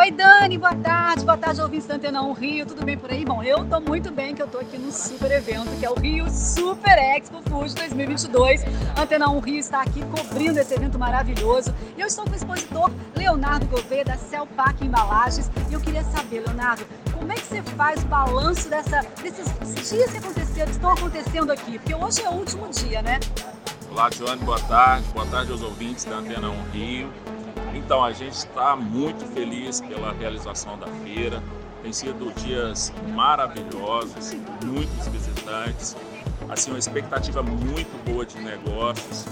Oi, Dani, boa tarde. Boa tarde, ouvintes da Antena 1 Rio. Tudo bem por aí? Bom, eu tô muito bem, que eu tô aqui no super evento, que é o Rio Super Expo Food 2022. Antena 1 Rio está aqui cobrindo esse evento maravilhoso. E eu estou com o expositor Leonardo Gouveia, da Celpac Embalagens. E eu queria saber, Leonardo, como é que você faz o balanço dessa, desses dias que aconteceram, que estão acontecendo aqui? Porque hoje é o último dia, né? Olá, Joane, boa tarde. Boa tarde aos ouvintes da Antena 1 Rio. Então, a gente está muito feliz pela realização da feira. Tem sido dias maravilhosos, muitos visitantes, assim, uma expectativa muito boa de negócios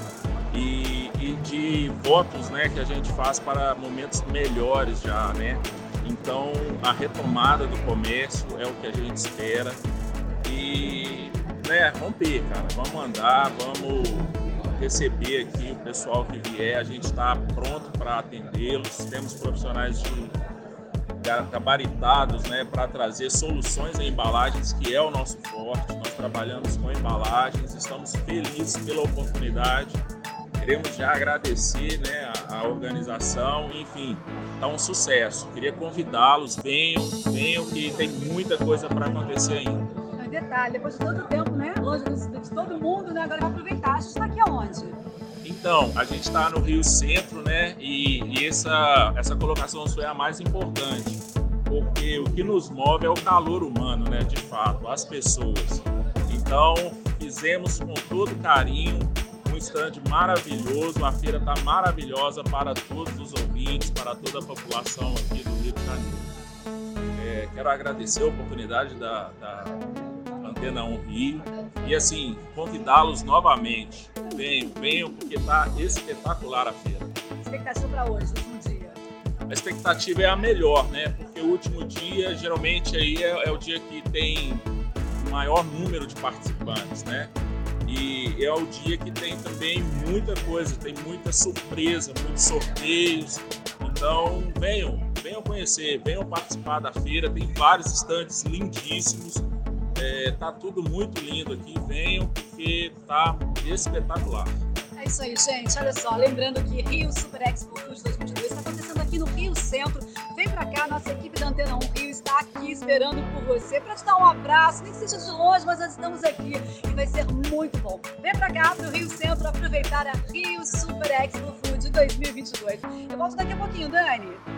e, e de votos né, que a gente faz para momentos melhores já, né? Então, a retomada do comércio é o que a gente espera e, né, romper, cara, vamos andar, vamos receber aqui o pessoal que vier, a gente está pronto para atendê-los, temos profissionais de gabaritados né, para trazer soluções em embalagens, que é o nosso forte. Nós trabalhamos com embalagens, estamos felizes pela oportunidade. Queremos já agradecer né, a, a organização, enfim, está um sucesso. Queria convidá-los, venham, venham que tem muita coisa para acontecer ainda detalhe, depois de todo tempo, né? Todo mundo, né? Agora vai aproveitar. A gente está aqui aonde? Então, a gente está no Rio Centro, né? E, e, essa, essa colocação sua é a mais importante, porque o que nos move é o calor humano, né? De fato, as pessoas. Então, fizemos com todo carinho um stand maravilhoso, a feira está maravilhosa para todos os ouvintes, para toda a população aqui do Rio de Janeiro. É, quero agradecer a oportunidade da, da Antena 1 Rio. E assim, convidá-los novamente. Venham, venham, porque está espetacular a feira. Expectativa para hoje, último dia? A expectativa é a melhor, né? Porque o último dia, geralmente, aí é, é o dia que tem o maior número de participantes, né? E é o dia que tem também muita coisa, tem muita surpresa, muitos sorteios. Então, venham, venham conhecer, venham participar da feira. Tem vários estandes lindíssimos é, tá tudo muito lindo aqui, venham porque tá espetacular. É isso aí, gente. Olha só, lembrando que Rio Super Expo Food 2022 está acontecendo aqui no Rio Centro. Vem para cá, nossa equipe da Antena 1 Rio está aqui esperando por você para te dar um abraço, nem que seja de longe, mas nós estamos aqui e vai ser muito bom. Vem para cá, para o Rio Centro, aproveitar a Rio Super Expo Food 2022. Eu volto daqui a pouquinho, Dani.